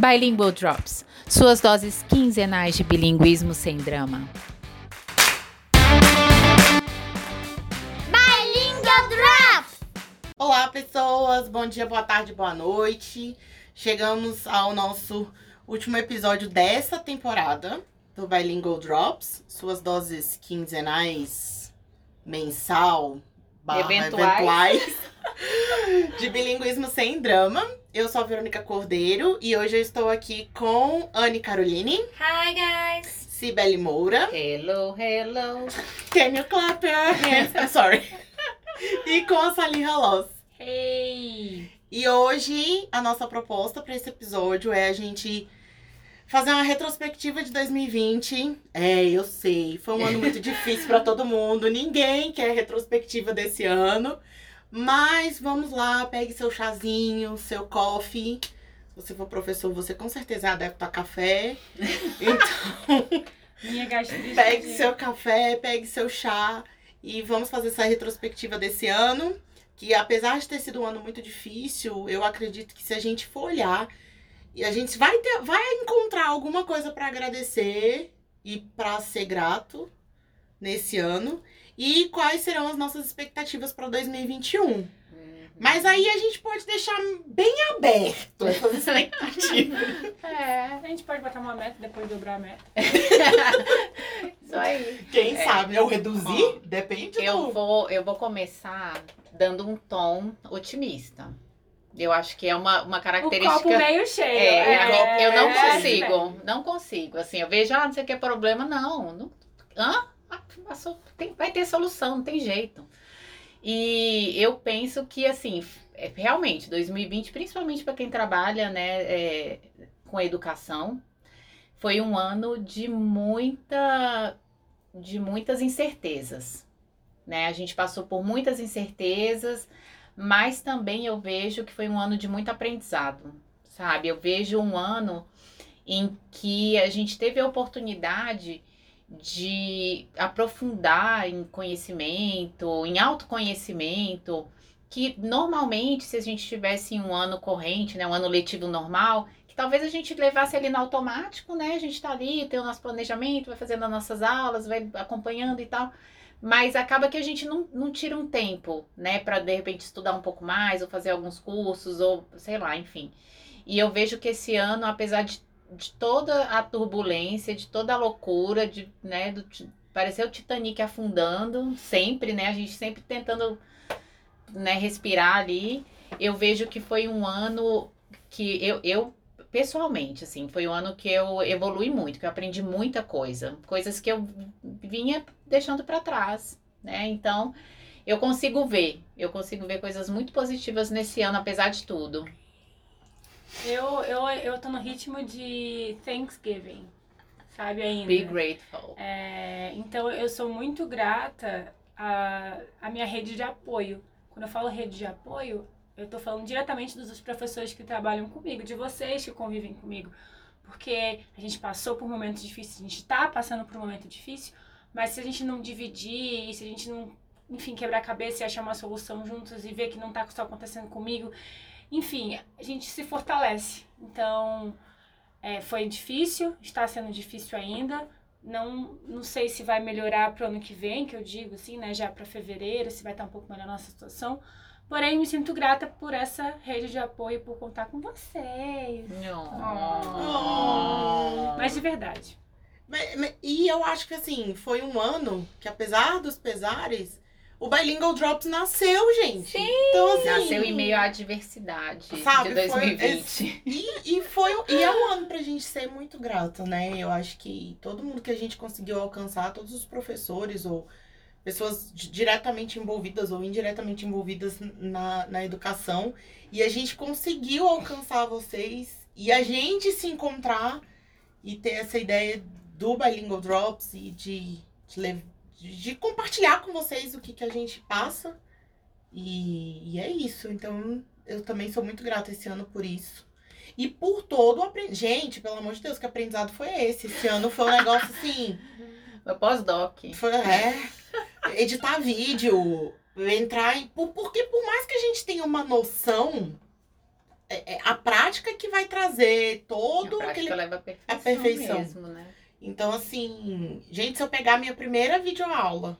Bilingual Drops, suas doses quinzenais de bilinguismo sem drama. Bilingual Drops! Olá, pessoas! Bom dia, boa tarde, boa noite. Chegamos ao nosso último episódio dessa temporada do Bilingual Drops, suas doses quinzenais, mensal, barra Eventuais. eventuais, de bilinguismo sem drama. Eu sou a Verônica Cordeiro e hoje eu estou aqui com Anne Caroline, Hi, guys! Cibele Moura, Hello, hello. Can you clap your hands? I'm sorry. e com a Saliha Loss. Hey! E hoje a nossa proposta para esse episódio é a gente fazer uma retrospectiva de 2020. É, eu sei, foi um ano muito difícil para todo mundo. Ninguém quer retrospectiva desse ano. Mas vamos lá, pegue seu chazinho, seu coffee. Se você for professor, você com certeza é adepto a café. Então, Minha gastrite. pegue seu café, pegue seu chá e vamos fazer essa retrospectiva desse ano. Que apesar de ter sido um ano muito difícil, eu acredito que se a gente for olhar, e a gente vai ter, vai encontrar alguma coisa para agradecer e para ser grato nesse ano. E quais serão as nossas expectativas para 2021? Mas aí a gente pode deixar bem aberto essas expectativas. É, a gente pode botar uma meta e depois dobrar a meta. Isso aí. Quem É. sabe eu reduzir? Depende Eu do. vou, eu vou começar dando um tom otimista. Eu acho que é uma, uma O característica. copo meio cheio. É, minha- eu não é, consigo, não consigo. Assim, eu vejo, ah, não sei o que é problema, não. não hã? Tem- vai ter solução, não tem jeito. E eu penso que, assim, é, realmente, 2020, principalmente para quem trabalha, né, é, com educação, foi um ano de muita, de muitas incertezas, né? A gente passou por muitas incertezas, mas também eu vejo que foi um ano de muito aprendizado, sabe? Eu vejo um ano em que a gente teve a oportunidade de aprofundar em conhecimento, em autoconhecimento, que normalmente, se a gente tivesse um ano corrente, né, um ano letivo normal, que talvez a gente levasse ali no automático, né? A gente tá ali, tem o nosso planejamento, vai fazendo as nossas aulas, vai acompanhando e tal. Mas acaba que a gente não, não tira um tempo, né, para de repente estudar um pouco mais, ou fazer alguns cursos, ou sei lá, enfim. E eu vejo que esse ano, apesar de, de toda a turbulência, de toda a loucura, de, né, do, parecer o Titanic afundando, sempre, né, a gente sempre tentando, né, respirar ali. Eu vejo que foi um ano que eu, eu pessoalmente, assim, foi um ano que eu evolui muito, que eu aprendi muita coisa, coisas que eu vinha deixando para trás, né? Então, eu consigo ver, eu consigo ver coisas muito positivas nesse ano, apesar de tudo. Eu, eu, eu tô no ritmo de Thanksgiving, sabe ainda? Be grateful. É, então eu sou muito grata à, à minha rede de apoio. Quando eu falo rede de apoio, eu tô falando diretamente dos professores que trabalham comigo, de vocês que convivem comigo. Porque a gente passou por momentos difíceis, a gente tá passando por um momento difícil, mas se a gente não dividir, se a gente não, enfim, quebrar a cabeça e achar uma solução juntos e ver que não tá só acontecendo comigo, enfim, a gente se fortalece. Então, é, foi difícil, está sendo difícil ainda, não, não sei se vai melhorar pro ano que vem, que eu digo assim, né? Já para fevereiro, se vai estar um pouco melhor a nossa situação. Porém, me sinto grata por essa rede de apoio, por contar com vocês. Oh. Mas de verdade. E eu acho que assim, foi um ano que, apesar dos pesares, o Bilingual Drops nasceu, gente. Sim. Então, assim, Nasceu em meio à adversidade Sabe, de foi 2020. E, e foi e é um ano pra gente ser muito grato, né? Eu acho que todo mundo que a gente conseguiu alcançar, todos os professores ou pessoas di- diretamente envolvidas ou indiretamente envolvidas na, na educação, e a gente conseguiu alcançar vocês e a gente se encontrar e ter essa ideia do Bilingual Drops e de, de, lev- de- de compartilhar com vocês o que, que a gente passa. E, e é isso. Então, eu também sou muito grata esse ano por isso. E por todo o aprendizado. Gente, pelo amor de Deus, que aprendizado foi esse? Esse ano foi um negócio assim. Meu pós-doc. Foi, é, editar vídeo, entrar em. por- Porque por mais que a gente tenha uma noção é, é a prática que vai trazer todo a aquele. leva a perfeição, a perfeição. mesmo, né? Então, assim, gente, se eu pegar a minha primeira videoaula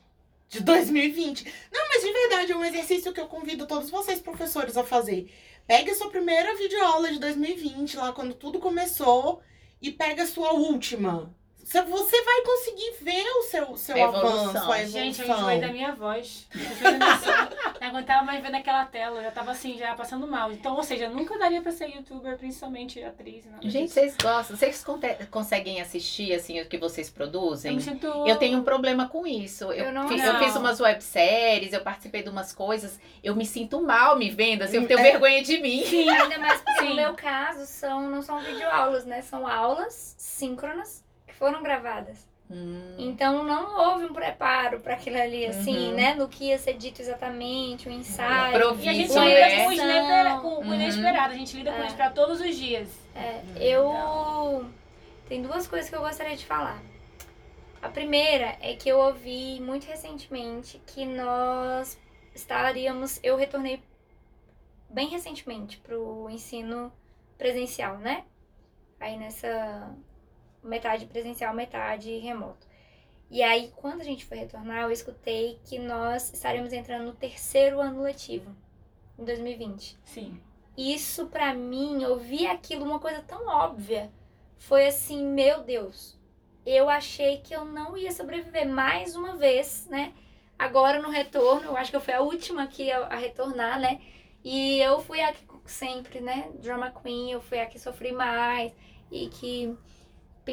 de 2020. Não, mas de verdade, é um exercício que eu convido todos vocês, professores, a fazer. Pegue a sua primeira videoaula de 2020, lá quando tudo começou, e pega a sua última. Você você vai conseguir ver o seu, seu evolução. avanço, a Gente, eu evolução. enjoei da minha voz. Eu. Não aguentava mais ver naquela tela. Eu já tava assim, já passando mal. Então, ou seja, nunca daria pra ser youtuber, principalmente atriz. Gente, vocês gostam? Vocês conseguem assistir, assim, o que vocês eu produzem? me sinto. Eu tenho um problema com isso. Eu, Eu não- fiz, eu não. fiz umas webséries, eu participei de umas coisas. Eu me sinto mal me vendo, assim, eu tenho É. vergonha de mim. Sim, Ainda mais porque Sim. no meu caso são, não são videoaulas, né? São aulas síncronas foram gravadas. Hum, Então não houve um preparo para aquilo ali, assim, Uhum. né? No que ia ser dito exatamente, o ensaio. Improviso, E a gente Uma lida né? com o o Uhum. inesperado. A gente lida com É. isso pra todos os dias. É, eu. Tem duas coisas que eu gostaria de falar. A primeira é que eu ouvi muito recentemente que nós estaríamos. Eu retornei bem recentemente pro ensino presencial, né? Aí nessa metade presencial, metade remoto. E aí, quando a gente foi retornar, eu escutei que nós estaremos entrando no terceiro ano letivo, em 2020. Sim. Isso pra mim, eu vi aquilo uma coisa tão óbvia. Foi assim, meu Deus. Eu achei que eu não ia sobreviver mais uma vez, né? Agora no retorno, eu acho que eu fui a última aqui a, a retornar, né? E eu fui a que sempre, né? Drama Queen, eu fui a que sofri mais e que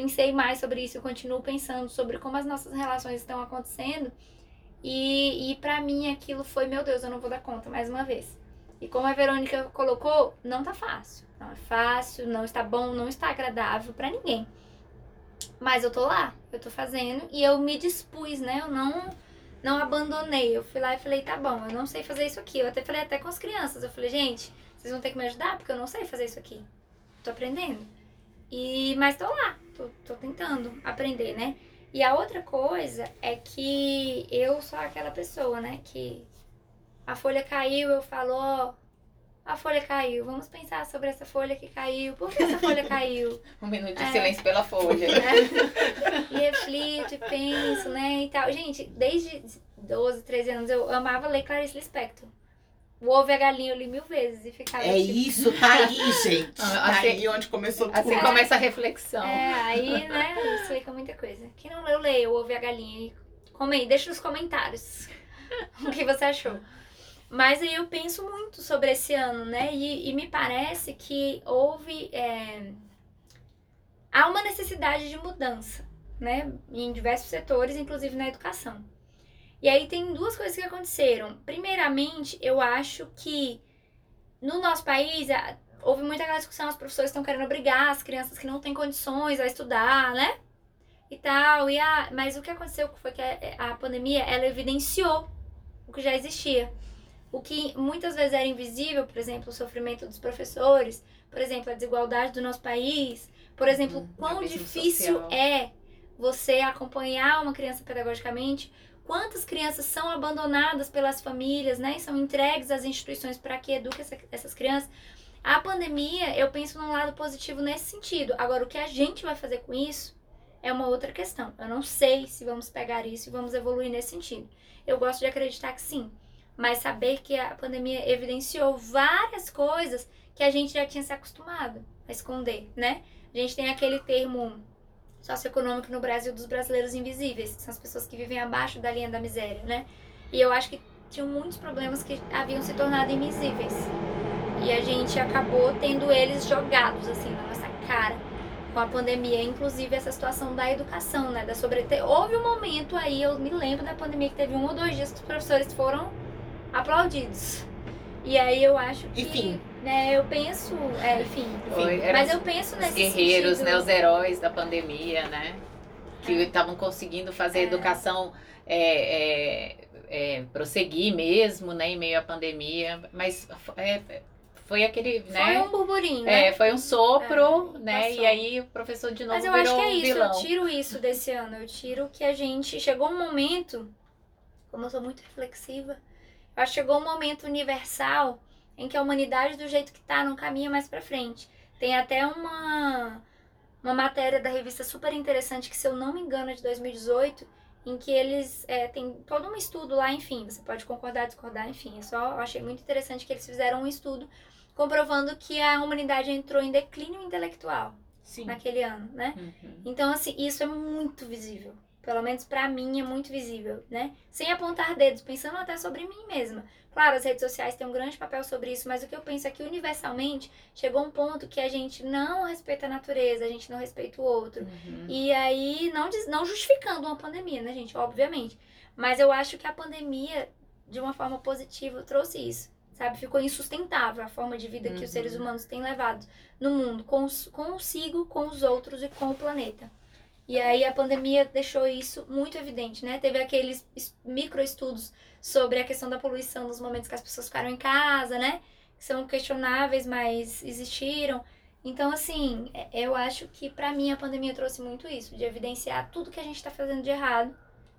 pensei mais sobre isso, eu continuo pensando sobre como as nossas relações estão acontecendo. E, e para mim aquilo foi, meu Deus, eu não vou dar conta mais uma vez. E como a Verônica colocou, não tá fácil. Não é fácil, não está bom, não está agradável pra ninguém. Mas eu tô lá, eu tô fazendo e eu me dispus, né? Eu não não abandonei. Eu fui lá e falei, tá bom, eu não sei fazer isso aqui. Eu até falei até com as crianças, eu falei, gente, vocês vão ter que me ajudar porque eu não sei fazer isso aqui. Tô aprendendo. E mas tô lá, tô, tô tentando aprender, né? E a outra coisa é que eu sou aquela pessoa, né, que a folha caiu, eu falo, ó, a folha caiu, vamos pensar sobre essa folha que caiu, por que essa folha caiu? um minuto de É. silêncio pela folha. né? E reflito penso, né, e tal. Gente, desde 12, 13 anos eu amava ler Clarice Lispector. O Ovo e a Galinha eu li mil vezes e ficava É tipo, isso, tá aí, gente. Ah, Tá assim- aí onde começou tudo. Assim começa a reflexão. É, aí, né, explica muita coisa. Quem não leu, leia o Ovo e a Galinha. E Comente, deixa nos comentários o que você achou. Mas aí eu penso muito sobre esse ano, né? E, e me parece que houve. é, há uma necessidade de mudança, né? Em diversos setores, inclusive na educação. E aí tem duas coisas que aconteceram. Primeiramente, eu acho que no nosso país houve muita aquela discussão, os professores estão querendo obrigar as crianças que não têm condições a estudar, né? E tal. E a, mas o que aconteceu foi que a, a pandemia ela evidenciou o que já existia. O que muitas vezes era invisível, por exemplo, o sofrimento dos professores, por exemplo, a desigualdade do nosso país, por exemplo, Uhum, quão difícil social. é você acompanhar uma criança pedagogicamente, quantas crianças são abandonadas pelas famílias, né, e são entregues às instituições para que eduquem essa- essas crianças. A pandemia, eu penso num lado positivo nesse sentido. Agora, o que a gente vai fazer com isso é uma outra questão. Eu não sei se vamos pegar isso e vamos evoluir nesse sentido. Eu gosto de acreditar que sim, mas saber que a pandemia evidenciou várias coisas que a gente já tinha se acostumado a esconder, né? A gente tem aquele termo socioeconômico no Brasil dos brasileiros invisíveis, que são as pessoas que vivem abaixo da linha da miséria, né? E eu acho que tinham muitos problemas que haviam se tornado invisíveis. E a gente acabou tendo eles jogados assim na nossa cara com a pandemia, inclusive essa situação da educação, né, da sobrete... Houve um momento aí, eu me lembro da pandemia que teve um ou dois dias que os professores foram aplaudidos. E aí eu acho que, Enfim. Né, eu penso, é, enfim, Foi, mas eu penso Os nesse guerreiros, sentido, né? Os heróis da pandemia, né? Que É. estavam conseguindo fazer a É. educação é, prosseguir mesmo, né? Em meio à pandemia. Mas foi aquele, Foi né? um burburinho, né? É, foi um sopro, É, né? passou. E aí o professor de novo Mas eu acho que é isso, vilão. eu tiro isso desse ano. Eu tiro que a gente. Chegou um momento, como eu sou muito reflexiva, eu acho que chegou um momento universal em que a humanidade do jeito que tá não caminha mais para frente. Tem até uma uma matéria da revista super interessante que se eu não me engano é de 2018, em que eles é, tem todo um estudo lá, enfim, você pode concordar, discordar, enfim, é só eu achei muito interessante que eles fizeram um estudo comprovando que a humanidade entrou em declínio intelectual Sim. naquele ano, né? Uhum. Então, assim, isso é muito visível. Pelo menos pra mim é muito visível, né? Sem apontar dedos, pensando até sobre mim mesma. Claro, as redes sociais têm um grande papel sobre isso, mas o que eu penso é que universalmente chegou um ponto que a gente não respeita a natureza, a gente não respeita o outro. Uhum. E aí, não, não justificando uma pandemia, né, gente? Obviamente. Mas eu acho que a pandemia, de uma forma positiva, trouxe isso. Sabe? Ficou insustentável a forma de vida que os Uhum. seres humanos têm levado no mundo, cons- consigo, com os outros e com o planeta. E aí a pandemia deixou isso muito evidente, né? Teve aqueles es- microestudos sobre a questão da poluição nos momentos que as pessoas ficaram em casa, né? Que são questionáveis, mas existiram. Então, assim, é- eu acho que pra mim a pandemia trouxe muito isso, de evidenciar tudo que a gente tá fazendo de errado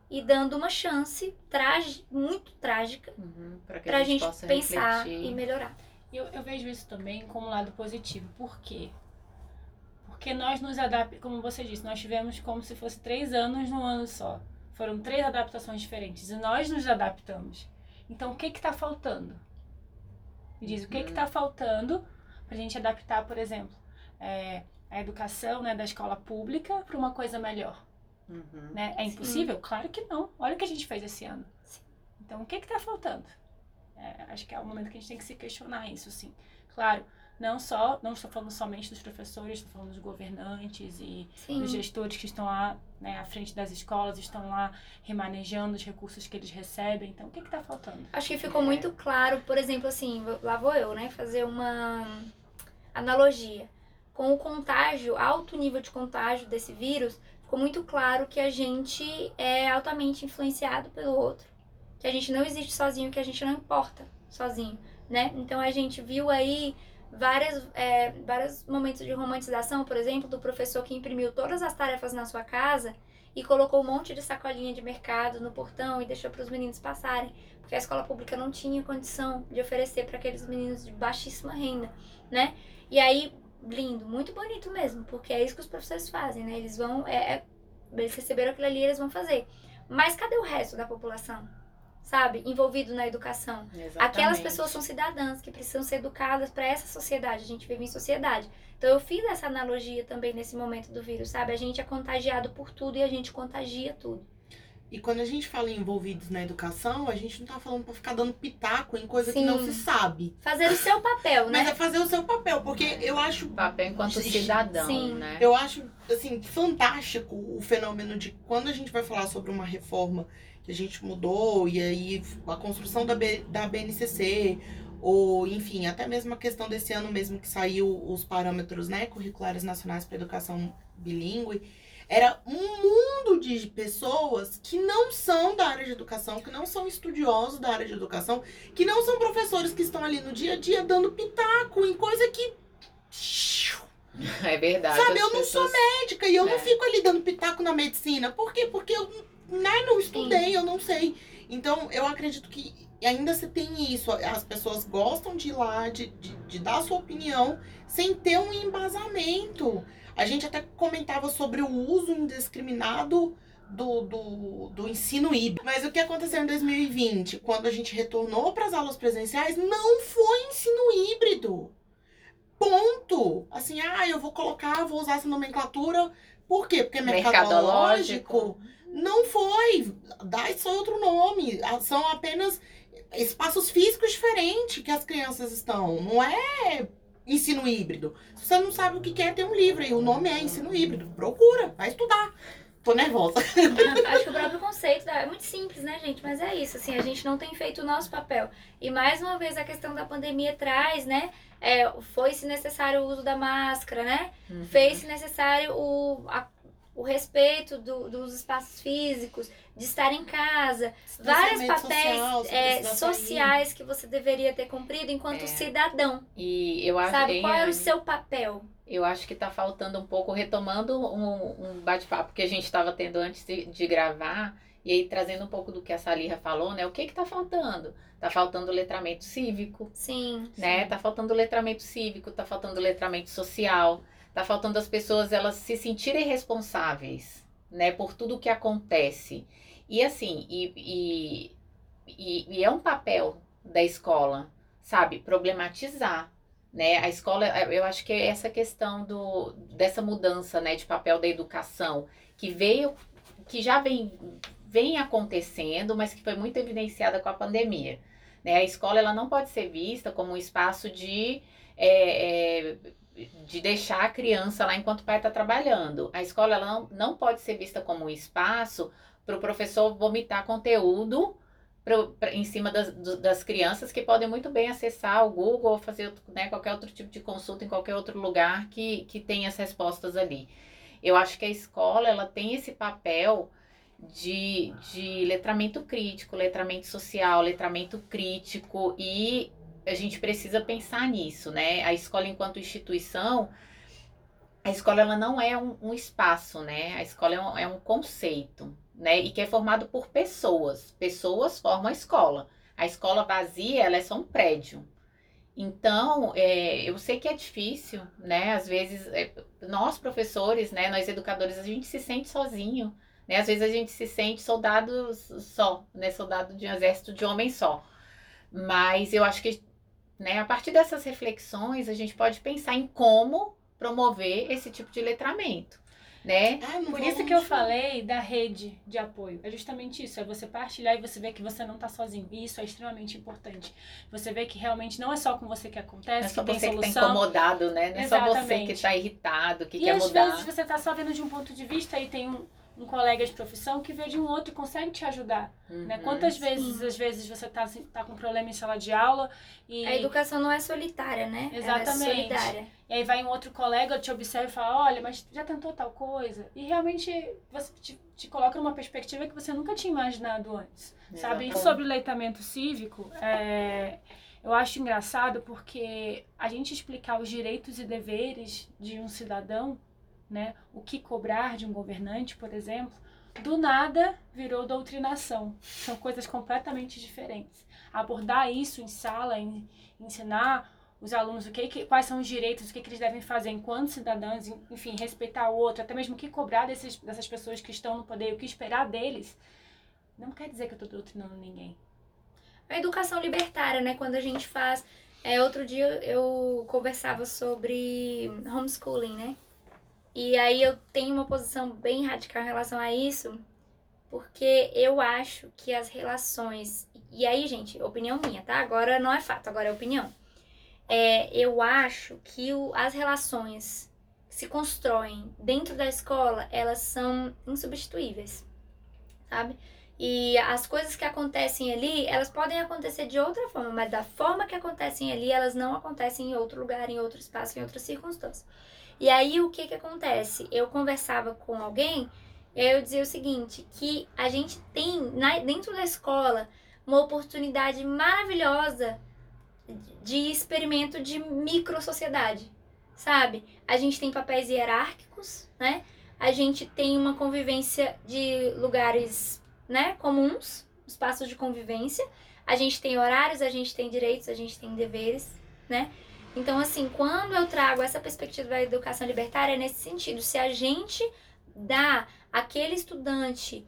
e dando uma chance tragi- muito trágica Uhum. Pra a gente, gente possa pensar refletir. e melhorar. Eu, eu vejo isso também como um lado positivo. Por quê? Porque nós nos adaptamos, como você disse, nós tivemos como se fosse três anos num ano só. Foram três adaptações diferentes e nós nos adaptamos. Então, o que que tá faltando? Me diz, o que que tá faltando pra gente adaptar, por exemplo, é, a educação né, da escola pública para uma coisa melhor? Uhum. né? É impossível? Claro que não. Olha o que a gente fez esse ano. Então, o que está faltando? É, acho que é o momento que a gente tem que se questionar isso, sim. Claro, não só, não estou falando somente dos professores, estou falando dos governantes e Sim. dos gestores que estão lá né, à frente das escolas, estão lá remanejando os recursos que eles recebem. Então, o que está faltando? Acho que ficou muito claro, por exemplo, assim, lá vou eu, né, fazer uma analogia. Com o contágio, alto nível de contágio desse vírus, ficou muito claro que a gente é altamente influenciado pelo outro. Que a gente não existe sozinho, que a gente não importa sozinho, né? Então a gente viu aí várias, é, vários momentos de romantização, por exemplo, do professor que imprimiu todas as tarefas na sua casa e colocou um monte de sacolinha de mercado no portão e deixou para os meninos passarem porque a escola pública não tinha condição de oferecer para aqueles meninos de baixíssima renda, né? E aí, lindo, muito bonito mesmo, porque é isso que os professores fazem, né? Eles vão, é, é- eles receberam aquilo ali, eles vão fazer. Mas cadê o resto da população? Sabe? Envolvido na educação. Exatamente. Aquelas pessoas são cidadãs que precisam ser educadas para essa sociedade. A gente vive em sociedade. Então eu fiz essa analogia também nesse momento do vírus, sabe? A gente é contagiado por tudo e a gente contagia tudo. E quando a gente fala em envolvidos na educação, a gente não tá falando pra ficar dando pitaco em coisa que Sim. não se sabe. Fazer o seu papel, Mas né? é fazer o seu papel, porque eu acho Papel enquanto cidadão, Sim. né? Eu acho, assim, fantástico o fenômeno de quando a gente vai falar sobre uma reforma que a gente mudou, e aí a construção da, B, da BNCC, ou enfim, até mesmo a questão desse ano mesmo que saiu os parâmetros né, curriculares nacionais para educação bilíngue, era um mundo de pessoas que não são da área de educação, que não são estudiosos da área de educação, que não são professores que estão ali no dia a dia dando pitaco em coisa que É verdade. Sabe, eu não sou médica e eu É. não fico ali dando pitaco na medicina. Por quê? Porque eu né, não estudei, eu não sei. Então, eu acredito que ainda se tem isso. As pessoas gostam de ir lá, de, de, de dar a sua opinião, sem ter um embasamento. A gente até comentava sobre o uso indiscriminado do, do, do ensino híbrido. Mas o que aconteceu em 2020, quando a gente retornou para as aulas presenciais, não foi ensino híbrido. Ponto. Assim, ah, eu vou colocar, vou usar essa nomenclatura. Por quê? Porque é mercadológico. Mercadológico. Não foi. Dá só outro nome. Ah, São apenas espaços físicos diferentes que as crianças estão. Não é ensino híbrido. Se você não sabe o que é, tem um livro aí. O nome é ensino híbrido. Procura, vai estudar. Tô nervosa. Acho que o próprio conceito é muito simples, né, gente? Mas é isso, assim, a gente não tem feito o nosso papel. E mais uma vez a questão da pandemia traz, né? É, foi-se necessário o uso da máscara, né? Uhum. Fez-se necessário o, a- o respeito do- dos espaços físicos, de estar em casa. Vários papéis social, é, sociais que você deveria ter cumprido enquanto É. cidadão. E eu acho Sabe? hein, Qual era o seu papel? Eu acho que tá faltando um pouco, retomando um, um bate-papo que a gente estava tendo antes de, de gravar, E aí, trazendo um pouco do que a Salira falou, né? O que que tá faltando? Tá faltando letramento cívico, Sim. né? Tá faltando letramento cívico, tá faltando letramento social, tá faltando as pessoas elas se sentirem responsáveis, né, por tudo o que acontece. E assim, e, e, e, e é um papel da escola, sabe, problematizar, né? A escola, eu acho que é essa questão do, dessa mudança, né, de papel da educação, que veio, que já vem, vem acontecendo, mas que foi muito evidenciada com a pandemia. Né? A escola ela não pode ser vista como um espaço de, é, é, de deixar a criança lá enquanto o pai está trabalhando. A escola ela não, não pode ser vista como um espaço para o professor vomitar conteúdo pra, pra, em cima das, das crianças que podem muito bem acessar o Google ou fazer né, qualquer outro tipo de consulta em qualquer outro lugar que, que tenha as respostas ali. Eu acho que a escola ela tem esse papel de, de letramento crítico, letramento social, letramento crítico e a gente precisa pensar nisso, né? A escola enquanto instituição, a escola ela não é um, um espaço, né? A escola é um, é um conceito, né? E que é formado por pessoas. Pessoas formam a escola. A escola vazia, ela é só um prédio. Então, é, eu sei que é difícil, né? Às vezes, é, nós professores, né? Nós educadores, a gente se sente sozinho né? Às vezes a gente se sente soldado só, né? Soldado de um exército de homem só. Mas eu acho que né, a partir dessas reflexões a gente pode pensar em como promover esse tipo de letramento. Né? Ah, Por isso que eu falei da rede de apoio. É justamente isso, é você partilhar e você ver que você não está sozinho. E isso é extremamente importante. Você vê que realmente não é só com você que acontece, não é só que você tem solução. que está incomodado, né? Não é Exatamente. só você que está irritado, que e quer às mudar. vezes você está só vendo de um ponto de vista e tem um, um colega de profissão que vê de um outro e consegue te ajudar. Uhum. Né? Quantas vezes, às vezes, você está tá com problema em sala de aula e. A educação não é solitária, né? Exatamente. Ela é solidária. E aí vai um outro colega, te observa e fala, olha, mas já tentou tal coisa? E realmente você te, te coloca numa perspectiva que você nunca tinha imaginado antes. Sabe? E Exatamente. sobre o leitamento cívico, é, eu acho engraçado porque a gente explicar os direitos e deveres de um cidadão, né? O que cobrar de um governante, por exemplo, do nada virou doutrinação. São coisas completamente diferentes. Abordar isso em sala, em, ensinar os alunos o que, que quais são os direitos, o que, que eles devem fazer enquanto cidadãos, en- enfim, respeitar o outro, até mesmo o que cobrar desses, dessas pessoas que estão no poder, o que esperar deles, não quer dizer que eu estou doutrinando ninguém. A educação libertária, né? Quando a gente faz. É, outro dia eu conversava sobre homeschooling, né? E aí eu tenho uma posição bem radical em relação a isso, porque eu acho que as relações. E aí, gente, opinião minha, tá? Agora não é fato, agora é opinião. É, eu acho que o- as relações que se constroem dentro da escola, elas são insubstituíveis, sabe? E as coisas que acontecem ali, elas podem acontecer de outra forma, mas da forma que acontecem ali, elas não acontecem em outro lugar, em outro espaço, em outra circunstância. E aí o que que acontece? Eu conversava com alguém, e aí eu dizia o seguinte, que a gente tem na- dentro da escola uma oportunidade maravilhosa de experimento de micro sociedade, sabe? A gente tem papéis hierárquicos, né? A gente tem uma convivência de lugares, né, comuns, espaços de convivência. A gente tem horários, a gente tem direitos, a gente tem deveres, né? Então, assim, quando eu trago essa perspectiva da educação libertária, é nesse sentido. Se a gente dá àquele estudante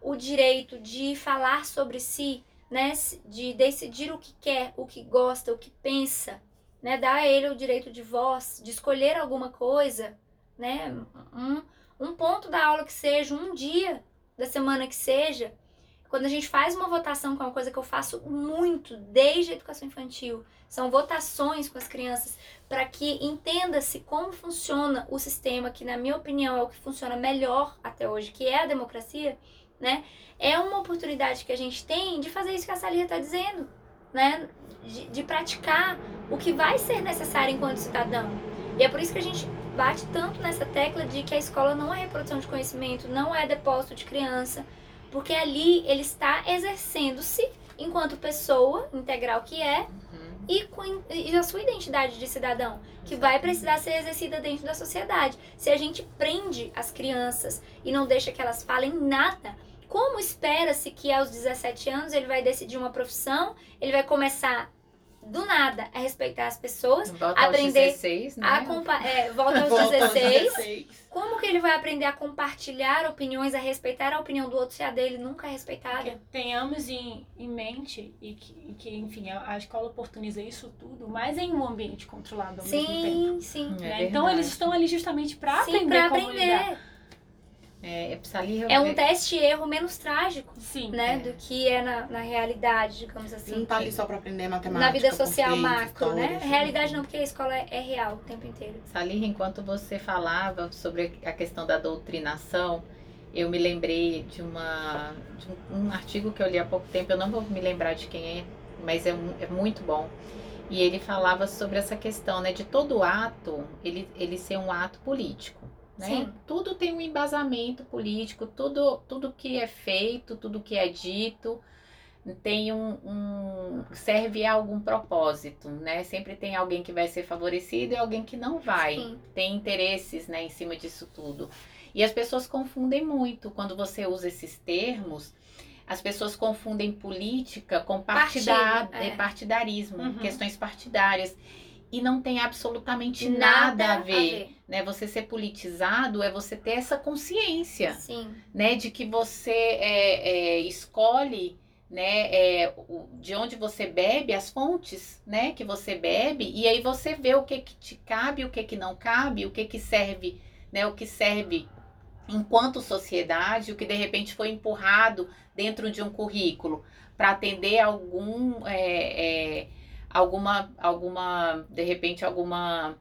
o direito de falar sobre si, né? De decidir o que quer, o que gosta, o que pensa, né? Dar a ele o direito de voz, de escolher alguma coisa, né? Um, um ponto da aula que seja, um dia da semana que seja. Quando a gente faz uma votação, que é uma coisa que eu faço muito desde a educação infantil, são votações com as crianças para que entenda-se como funciona o sistema, que na minha opinião é o que funciona melhor até hoje, que é a democracia, né? É uma oportunidade que a gente tem de fazer isso que a Salia está dizendo, né? De, de praticar o que vai ser necessário enquanto cidadão. E é por isso que a gente bate tanto nessa tecla de que a escola não é reprodução de conhecimento, não é depósito de criança, porque ali ele está exercendo-se enquanto pessoa integral que é Uhum. E, com, e a sua identidade de cidadão, que vai precisar ser exercida dentro da sociedade. Se a gente prende as crianças e não deixa que elas falem nada, Como espera-se que aos 17 anos ele vai decidir uma profissão, ele vai começar do nada a respeitar as pessoas, Volta aprender aos 16, né? a compa é, volta aos Volta aos 16. 16. Como que ele vai aprender a compartilhar opiniões, a respeitar a opinião do outro se a dele nunca é respeitada? Que tenhamos em, em mente e que, e que, enfim, a, a escola oportuniza isso tudo, mas em um ambiente controlado ao mesmo tempo. Sim, sim. É né? Então verdade. eles estão ali justamente para Sim, aprender pra como lidar. aprender. É, ali É um teste e erro menos trágico, Sim. né? É. Do que é na, na realidade, digamos Não assim. tá ali só pra aprender matemática. Na vida social macro, né? Realidade não, porque a escola é, é real o tempo inteiro. Salir, enquanto você falava sobre a questão da doutrinação, eu me lembrei de, uma, de um, um artigo que eu li há pouco tempo, eu não vou me lembrar de quem é, mas é, é muito bom. E ele falava sobre essa questão, né, de todo ato, ele, ele ser um ato político. Né? Sim. Tudo tem um embasamento político, tudo, tudo que é feito, tudo que é dito tem um, um- serve a algum propósito, né? Sempre tem alguém que vai ser favorecido e alguém que não vai. Sim. Tem interesses, né, em cima disso tudo. E as pessoas confundem muito quando você usa esses termos. As pessoas confundem política com partida- Partido, é. partidarismo, Uhum. questões partidárias. E não tem absolutamente Nada, nada, a ver. Né? Você ser politizado é você ter essa consciência Sim. né, de que você é, é, escolhe, né, é, de onde você bebe, as fontes, né, que você bebe, e aí você vê o que que te cabe, o que que não cabe, o que que serve, né, o que serve enquanto sociedade, o que de repente foi empurrado dentro de um currículo para atender algum, é, é, alguma, alguma, de repente alguma,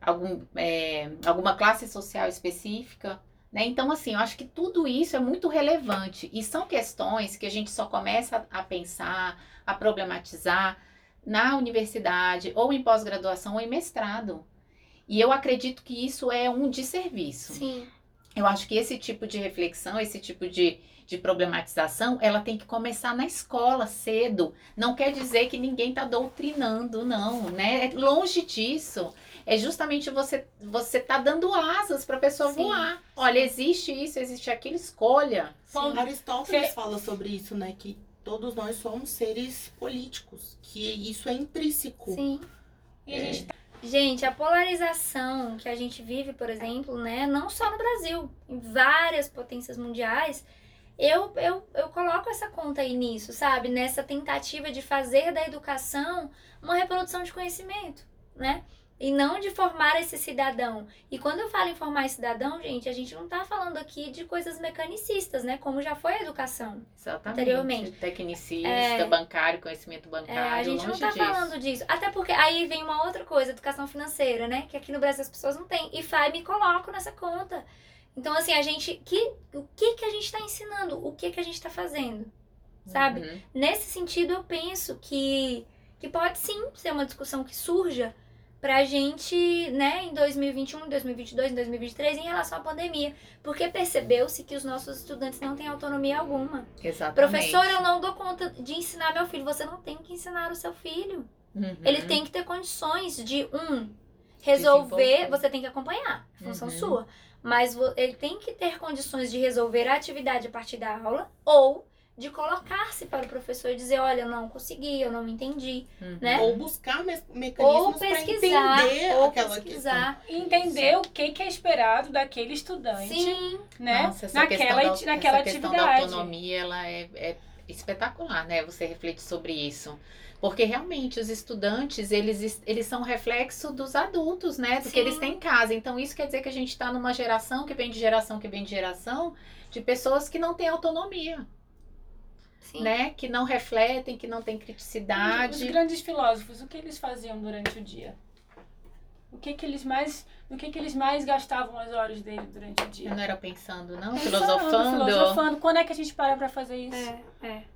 algum, é, alguma classe social específica, né? Então, assim, eu acho que tudo isso é muito relevante e são questões que a gente só começa a pensar, a problematizar na universidade, ou em pós-graduação, ou em mestrado. E eu acredito que isso é um desserviço. Sim. Eu acho que esse tipo de reflexão, esse tipo de, de problematização, ela tem que começar na escola cedo. Não quer dizer que ninguém está doutrinando, não, né? É longe disso. É justamente você você tá dando asas para a pessoa Sim. voar. Olha, existe isso, existe aquilo, escolha. Bom, Aristóteles Cê- fala sobre isso, né? Que todos nós somos seres políticos. Que isso é intrínseco. Sim. E a gente Gente, a polarização que a gente vive, por exemplo, né, não só no Brasil, em várias potências mundiais, eu, eu, eu coloco essa conta aí nisso, sabe? Nessa tentativa de fazer da educação uma reprodução de conhecimento, né? E não de formar esse cidadão. E quando eu falo em formar esse cidadão, gente, a gente não tá falando aqui de coisas mecanicistas, né? Como já foi a educação. Exatamente. Anteriormente. Tecnicista, É. bancário, conhecimento É, bancário, a gente não tá disso. falando disso. Até porque aí vem uma outra coisa, educação financeira, né? Que aqui no Brasil as pessoas não têm. E FAI me coloco nessa conta. Então, assim, a gente. Que, o que que a gente tá ensinando? O que que a gente tá fazendo? Sabe? Uhum. Nesse sentido, eu penso que, que pode sim ser uma discussão que surja pra gente, né, em 2021, 2022, em 2023, em relação à pandemia. Porque percebeu-se que os nossos estudantes não têm autonomia alguma. Exatamente. Professor, eu não dou conta de ensinar meu filho. Você não tem que ensinar o seu filho. Uhum. Ele tem que ter condições de, um, resolver. Você tem que acompanhar, é função Uhum. sua. Mas ele tem que ter condições de resolver a atividade a partir da aula ou de colocar-se para o professor e dizer: olha, eu não consegui, eu não entendi, Uhum. né? Ou buscar me Ou mecanismos para pesquisar, entender ou aquela pesquisar. entender o que, que é esperado daquele estudante, Sim, né? Nossa, essa naquela, questão da, naquela essa questão da atividade. autonomia, ela é, é espetacular, né? Você refletir sobre isso. Porque realmente os estudantes, eles, eles são reflexo dos adultos, né? Do Sim. que eles têm em casa. Então, isso quer dizer que a gente está numa geração que vem de geração que vem de geração de pessoas que não têm autonomia, sim. né? Que não refletem, que não têm Os criticidade. grandes filósofos, o que eles faziam durante o dia? O que que eles mais, no que que eles mais gastavam as horas dele durante o dia? Eu não era pensando, não? Pensando, filosofando. filosofando. Quando é que a gente para pra fazer isso? É, é.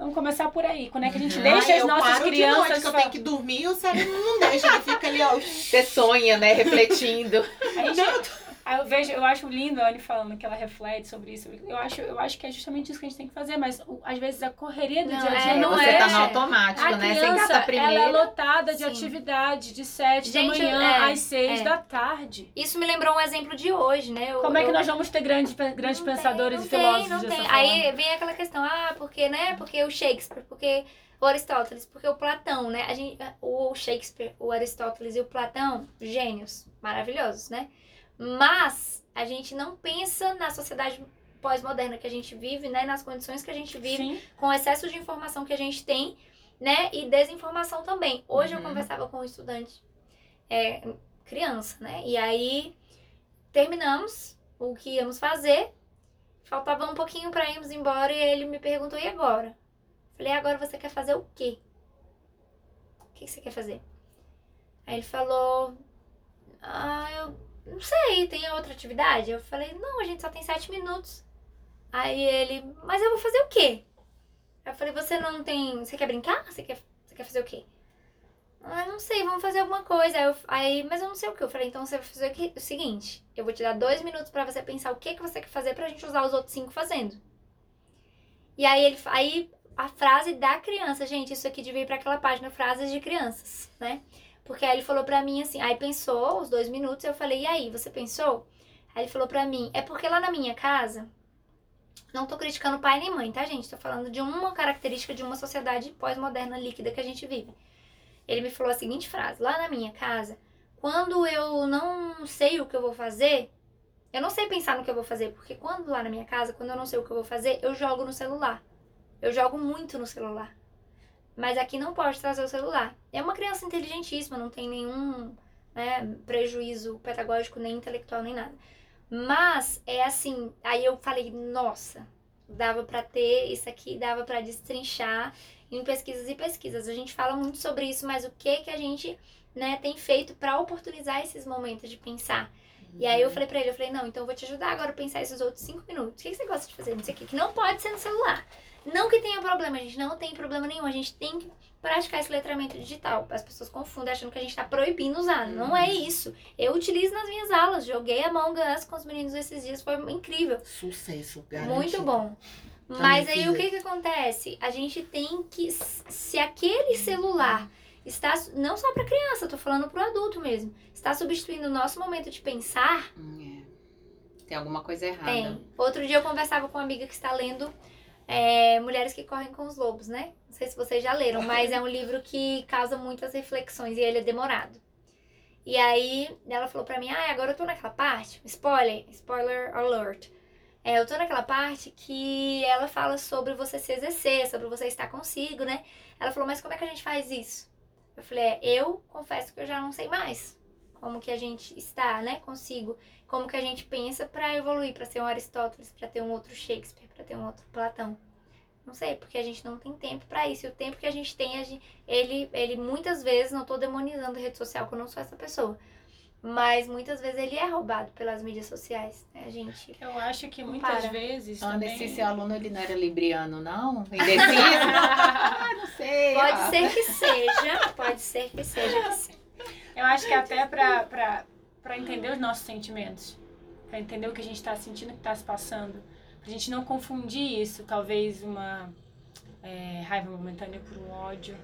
Vamos começar por aí. Quando é que a gente Uhum. deixa Ai, as eu nossas paro de noite crianças que eu tenho que dormir o cérebro não deixa, ele fica ali, ó. Você sonha, né? Refletindo. A gente, Não, a Aí eu vejo, eu acho lindo a Anne falando que ela reflete sobre isso. Eu acho, eu acho que é justamente isso que a gente tem que fazer, mas às vezes a correria do Não, dia a dia é, não você é. tá no automático, a né? Você criança, engata ela é primeiro. lotada de Sim. atividade de sete da Gente, manhã é, às seis é. da tarde. Isso me lembrou um exemplo de hoje, né? Eu- Como é que eu- nós vamos ter grandes, grandes Não tem, pensadores não e tem, filósofos não dessa tem. forma? Aí vem aquela questão, ah, porque, né? Porque o Shakespeare, porque o Aristóteles, porque o Platão, né? A gente, o Shakespeare, o Aristóteles e o Platão, gênios, maravilhosos, né? Mas a gente não pensa na sociedade pós-moderna que a gente vive, né? Nas condições que a gente vive, Sim. com o excesso de informação que a gente tem, né? E desinformação também. Hoje eu Uhum. conversava com um estudante, é, criança, né? E aí terminamos o que íamos fazer. Faltava um pouquinho para irmos embora e ele me perguntou: e agora? Falei: agora você quer fazer o quê? O que que você quer fazer? Aí ele falou: ah, eu não sei, tem outra atividade? Eu falei: não, a gente só tem sete minutos. Aí ele: mas eu vou fazer o quê? Eu falei: você não tem. Você quer brincar? Você quer, você quer fazer o quê? Ah, não sei, vamos fazer alguma coisa. Aí, eu- aí, mas eu não sei o que. Eu falei, então você vai fazer o, seguinte: eu vou te dar dois minutos pra você pensar o que, que você quer fazer pra gente usar os outros cinco fazendo. E aí ele aí a frase da criança, gente, isso aqui devia ir pra aquela página frases de crianças, né? Porque aí ele falou pra mim assim, aí pensou os dois minutos, eu falei, e aí, você pensou? Aí ele falou pra mim, é porque lá na minha casa, não tô criticando pai nem mãe, tá, gente? Tô falando de uma característica de uma sociedade pós-moderna líquida que a gente vive. Ele me falou a seguinte frase: lá na minha casa, quando eu não sei o que eu vou fazer, eu não sei pensar no que eu vou fazer, porque quando lá na minha casa, quando eu não sei o que eu vou fazer, eu jogo no celular. Eu jogo muito no celular. Mas aqui não pode trazer o celular. É uma criança inteligentíssima, não tem nenhum né, prejuízo pedagógico, nem intelectual, nem nada. Mas é assim, aí eu falei, nossa, dava pra ter isso aqui, dava pra destrinchar em pesquisas e pesquisas. A gente fala muito sobre isso, mas o que que a gente, né, tem feito pra oportunizar esses momentos de pensar? E aí eu falei pra ele, eu falei, não, então eu vou te ajudar agora a pensar esses outros cinco minutos. O que que você gosta de fazer nisso aqui? Que não pode ser no celular. Não que tenha problema, a gente não tem problema nenhum. A gente tem que praticar esse letramento digital. As pessoas confundem achando que a gente tá proibindo usar. Não é isso. Eu utilizo nas minhas aulas. Joguei Among Us com os meninos esses dias, foi incrível. Sucesso, garantido. Muito bom. Também Mas aí o que que acontece? A gente tem que se aquele celular está não só para criança, tô falando pro adulto mesmo, está substituindo o nosso momento de pensar, Hum, é. Tem alguma coisa errada. tem. Outro dia eu conversava com uma amiga que está lendo é, Mulheres que Correm com os Lobos, né? Não sei se vocês já leram, mas é um livro que causa muitas reflexões e ele é demorado. E aí ela falou pra mim, ah, agora eu tô naquela parte, spoiler, spoiler alert. É, eu tô naquela parte que ela fala sobre você se exercer, sobre você estar consigo, né? Ela falou, mas como é que a gente faz isso? Eu falei, é, eu confesso que eu já não sei mais como que a gente está, né, consigo, como que a gente pensa pra evoluir, pra ser um Aristóteles, pra ter um outro Shakespeare, pra ter um outro Platão. Não sei, porque a gente não tem tempo pra isso. E o tempo que a gente tem, a gente, ele, ele muitas vezes, não tô demonizando a rede social, que eu não sou essa pessoa. Mas muitas vezes ele é roubado pelas mídias sociais, né, a gente? Eu acho que muitas para. vezes Ana, também... esse seu aluno ele não era libriano, não? Indeciso? ah, não sei. Pode ah. ser que seja, pode ser que seja que sim. Eu acho que até pra entender os nossos sentimentos, pra entender o que a gente tá sentindo, o que tá se passando, pra gente não confundir isso, talvez uma é, raiva momentânea por um ódio,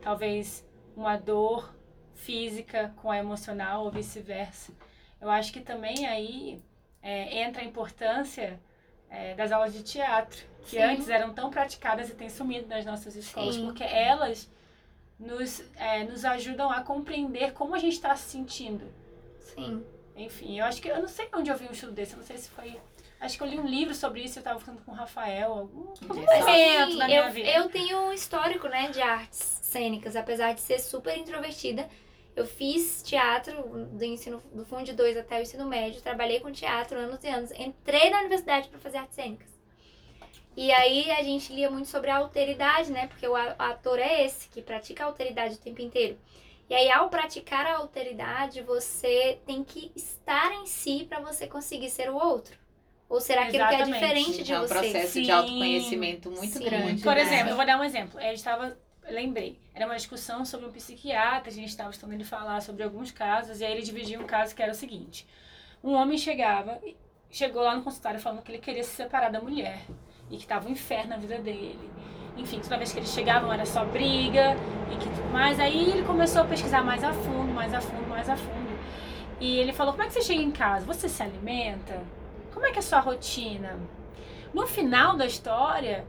talvez uma dor física com a emocional ou vice-versa. Eu acho que também aí é, entra a importância é, das aulas de teatro, que Sim. antes eram tão praticadas e têm sumido nas nossas escolas, Sim. porque elas nos, é, nos ajudam a compreender como a gente está se sentindo. Sim. Enfim, eu acho que eu não sei onde eu vi um estudo desse, eu não sei se foi. Acho que eu li um livro sobre isso, eu estava falando com o Rafael, algum, momento Sim, da minha eu, vida. eu tenho um histórico, né, de artes cênicas, apesar de ser super introvertida. Eu fiz teatro do ensino do fundo de 2 até o ensino médio, trabalhei com teatro anos e anos, entrei na universidade para fazer artes cênicas. E aí a gente lia muito sobre a alteridade, né? Porque o ator é esse que pratica a alteridade o tempo inteiro. E aí ao praticar a alteridade, você tem que estar em si para você conseguir ser o outro. Ou ser aquilo que é diferente de É um você. processo Sim. de autoconhecimento muito Sim. grande. Por né? exemplo, eu vou dar um exemplo. A gente estava, lembrei, era uma discussão sobre um psiquiatra, a gente estava estudando ele falar sobre alguns casos, e aí ele dividiu um caso que era o seguinte. Um homem chegava, chegou lá no consultório falando que ele queria se separar da mulher e que tava um inferno na vida dele. Enfim, toda vez que eles chegavam era só briga e que mas aí ele começou a pesquisar mais a fundo, mais a fundo, mais a fundo. E ele falou: "Como é que você chega em casa? Você se alimenta? Como é que é a sua rotina?" No final da história,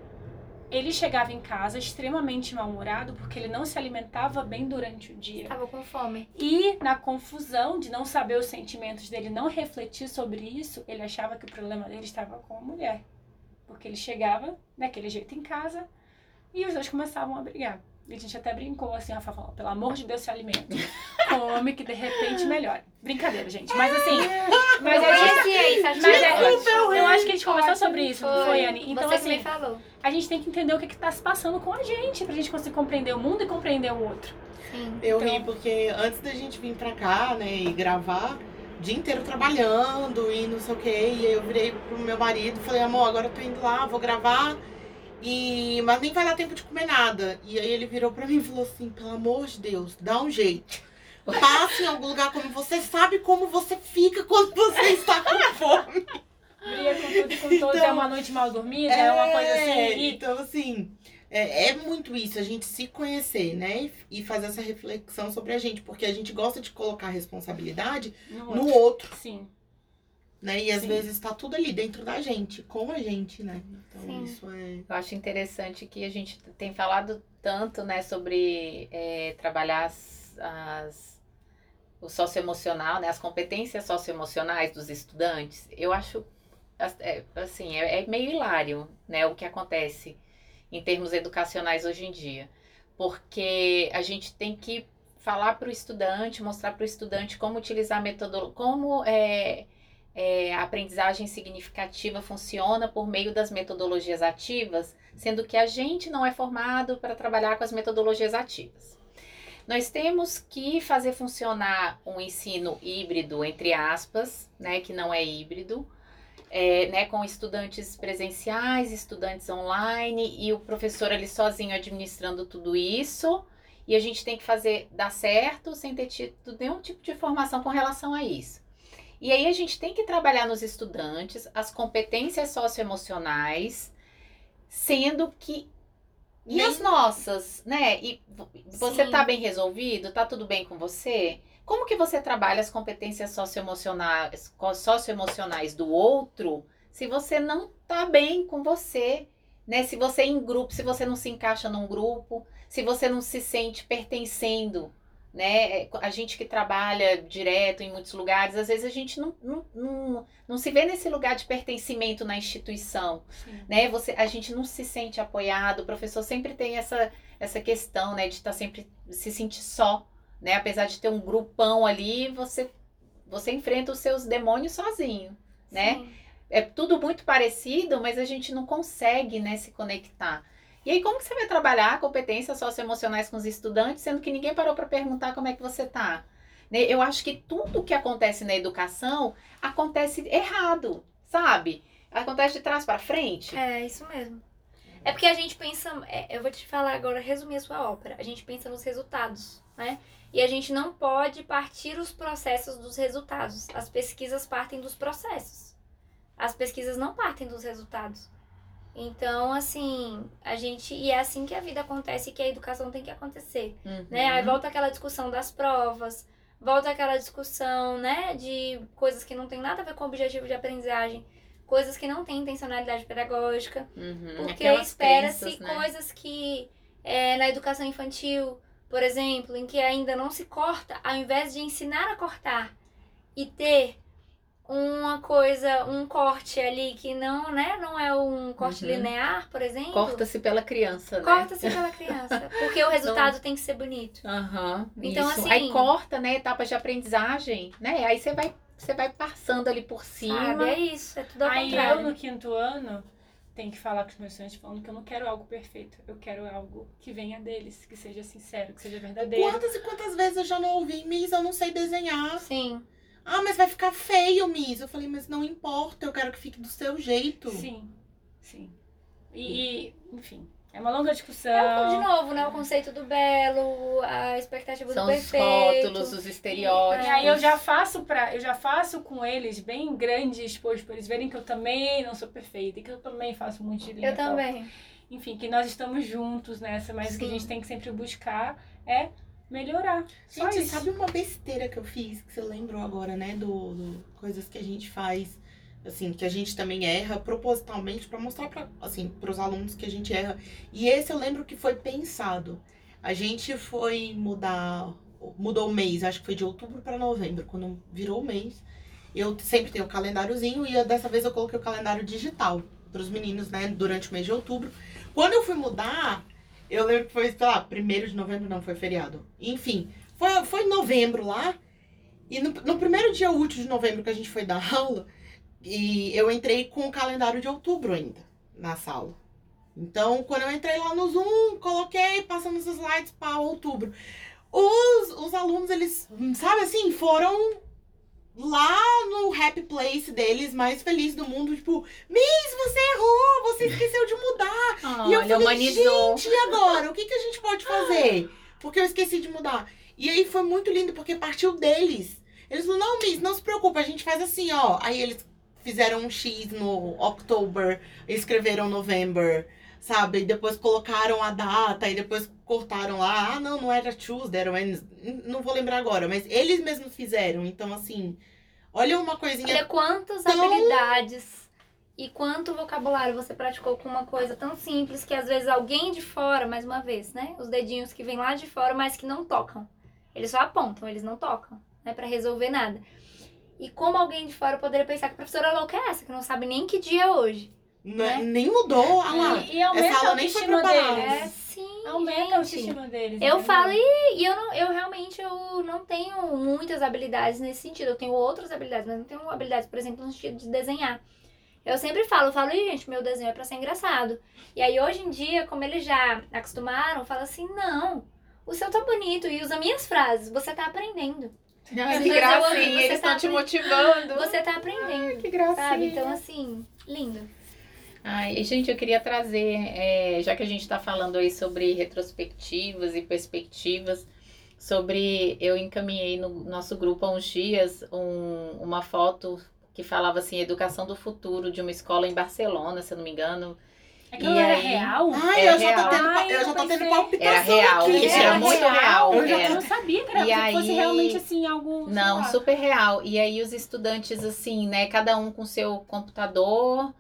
ele chegava em casa extremamente mal-humorado porque ele não se alimentava bem durante o dia. Tava com fome. E na confusão de não saber os sentimentos dele, não refletir sobre isso, ele achava que o problema dele estava com a mulher. Porque ele chegava daquele jeito em casa e os dois começavam a brigar. E a gente até brincou assim, a falou, pelo amor de Deus, se alimenta. Come que de repente melhora. Brincadeira, gente. Mas assim, mas eu a gente conheci isso, acho mas que é, foi. eu acho que a gente conversou sobre isso, não foi, Anne? Então, Você que me assim, falou. a gente tem que entender o que está se passando com a gente, pra gente conseguir compreender o mundo e compreender o outro. Sim. Eu Então- ri porque antes da gente vir pra cá, né, e gravar, o dia inteiro trabalhando e não sei o quê. E aí eu virei pro meu marido e falei, amor, agora eu tô indo lá, vou gravar. E... Mas nem vai dar tempo de comer nada. E aí ele virou pra mim e falou assim, pelo amor de Deus, dá um jeito. Passe em algum lugar como você sabe como você fica quando você está com fome. Briga com tudo e com todos, Então, é uma noite mal dormida, é, uma coisa assim. E, Então, assim, é, é muito isso, a gente se conhecer, né? E fazer essa reflexão sobre a gente. Porque a gente gosta de colocar a responsabilidade no no outro. outro, Sim. né? E às Sim. vezes tá tudo ali dentro da gente, com a gente, né? Então Sim. isso é. Eu acho interessante que a gente tem falado tanto, né, sobre é, trabalhar as, as- o socioemocional, né, as competências socioemocionais dos estudantes. Eu acho, é, assim, é, é meio hilário, né, o que acontece em termos educacionais hoje em dia. Porque a gente tem que falar para o estudante, mostrar para o estudante como utilizar metodologia, como é, é, a aprendizagem significativa funciona por meio das metodologias ativas, sendo que a gente não é formado para trabalhar com as metodologias ativas. Nós temos que fazer funcionar um ensino híbrido, entre aspas, né, que não é híbrido, é, né, com estudantes presenciais, estudantes online e o professor ali sozinho administrando tudo isso. E a gente tem que fazer dar certo sem ter tido nenhum tipo de formação com relação a isso. E aí a gente tem que trabalhar nos estudantes as competências socioemocionais, sendo que e Nem- as nossas, né? E vo- você Sim. tá bem resolvido? Tá tudo bem com você? Como que você trabalha as competências socioemocionais, socioemocionais do outro se você não tá bem com você, né? Se você é em grupo, se você não se encaixa num grupo, se você não se sente pertencendo, né? É, A gente que trabalha direto em muitos lugares, às vezes a gente não, não, não, não se vê nesse lugar de pertencimento na instituição Sim. né? Você, a gente não se sente apoiado. O professor sempre tem essa, essa questão, né, de estar sempre se sentir só, né? Apesar de ter um grupão ali, você você enfrenta os seus demônios sozinho, né? Sim. É tudo muito parecido, mas a gente não consegue, né, se conectar. E aí como que você vai trabalhar competências socioemocionais com os estudantes, sendo que ninguém parou para perguntar como é que você tá? Né? Eu acho que tudo que acontece na educação acontece errado, sabe? Acontece de trás para frente. É, isso mesmo. É porque a gente pensa. é, eu vou te falar agora, resumir a sua ópera. A gente pensa nos resultados, né? E a gente não pode partir os processos dos resultados. As pesquisas partem dos processos. As pesquisas não partem dos resultados. Então, assim, a gente. E é assim que a vida acontece e que a educação tem que acontecer. Uhum. né? Aí volta aquela discussão das provas, volta aquela discussão, né, de coisas que não tem nada a ver com o objetivo de aprendizagem, coisas que não têm intencionalidade pedagógica, Uhum, porque espera-se né? coisas que é, na educação infantil, por exemplo, em que ainda não se corta, ao invés de ensinar a cortar e ter uma coisa, um corte ali que não, né, não é um corte Uhum. linear, por exemplo. Corta-se pela criança, né? Corta-se pela criança, porque o resultado tem que ser bonito. Aham, Então, isso. assim- Aí corta, né, etapas de aprendizagem, né? Aí você vai, você vai passando ali por cima. Sabe, é isso, é tudo ao Aí eu, contrário. no quinto ano, tenho que falar com os meus estudantes falando que eu não quero algo perfeito. Eu quero algo que venha deles, que seja sincero, que seja verdadeiro. Quantas e quantas vezes eu já não ouvi, Miss, eu não sei desenhar. Sim, Ah, mas vai ficar feio, Miss. Eu falei, mas não importa, eu quero que fique do seu jeito. Sim, sim. E, e, enfim, É uma longa discussão. É, de novo, né? O conceito do belo, a expectativa São do os perfeito. rótulos, os estereótipos. E aí eu já faço para, eu já faço com eles bem grande exposto para eles verem que eu também não sou perfeita e que eu também faço um monte de linha Eu também. Enfim, que nós estamos juntos nessa, mas o que a Sim. gente tem que sempre buscar é melhorar. Só Gente, isso. sabe uma besteira que eu fiz, que você lembrou agora, né? Do, do- coisas que a gente faz, assim, que a gente também erra propositalmente pra mostrar para assim, pros alunos que a gente erra. E esse eu lembro que foi pensado. A gente foi mudar, mudou o mês, acho que foi de outubro pra novembro, quando virou o mês. Eu sempre tenho o calendáriozinho e dessa vez eu coloquei o calendário digital pros meninos, né, durante o mês de outubro. Quando eu fui mudar, eu lembro que foi, sei lá, primeiro de novembro, não, foi feriado. Enfim, foi, foi em novembro lá. E no, no primeiro dia útil de novembro que a gente foi dar aula, e eu entrei com o calendário de outubro ainda na sala. Então, quando eu entrei lá no Zoom, coloquei, passando os slides para outubro. Os, os alunos, eles, sabe assim, foram lá no happy place deles, mais feliz do mundo, tipo, Miss, você errou, você esqueceu de mudar. Ah, E eu falei, humanizou. gente, e agora? O que, que a gente pode fazer? Porque eu esqueci de mudar. E aí foi muito lindo, porque partiu deles. Eles falaram, não, Miss, não se preocupa, a gente faz assim, ó. Aí eles fizeram um X no October, escreveram November, sabe? E depois colocaram a data, e depois cortaram lá. Ah, não, não era Tuesday, era Wednesday. Não vou lembrar agora, mas eles mesmos fizeram. Então, assim, olha uma coisinha Olha quantas Tão- habilidades e quanto vocabulário você praticou com uma coisa tão simples que às vezes alguém de fora, mais uma vez, né? Os dedinhos que vêm lá de fora, mas que não tocam. Eles só apontam, eles não tocam, né? Pra resolver nada. E como alguém de fora poderia pensar que a professora louca é essa, que não sabe nem que dia é hoje. Né, né? nem mudou. Ah lá, E, e aumenta essa a aula nem foi preparada. deles. É, sim, Aumenta a gente. autoestima deles. Eu falo e, e eu não, eu realmente eu não tenho muitas habilidades nesse sentido. Eu tenho outras habilidades, mas não tenho habilidades, por exemplo, no sentido de desenhar. Eu sempre falo, eu falo, "Ih, gente, meu desenho é pra ser engraçado. E aí hoje em dia, como eles já acostumaram, fala assim, não, o seu tá bonito e usa minhas frases, você tá aprendendo. Ai, que gracinha, você eles tá estão te apre- motivando. Você tá aprendendo. Que gracinha. Sabe? Então, assim, lindo. Ai, e, gente, eu queria trazer, é, já que a gente está falando aí sobre retrospectivas e perspectivas, sobre. Eu encaminhei no nosso grupo há uns dias um- uma foto que falava assim: Educação do Futuro de uma escola em Barcelona, se eu não me engano. Aquilo E era aí- real? Ai, É eu já real. tô tendo, Ai, eu já tô tendo palpitação Era real, aqui. isso era muito real. Eu já Eu era. não sabia que era E fosse aí- realmente assim algo. Não, super real. E aí os estudantes, assim, né, cada um com seu computador,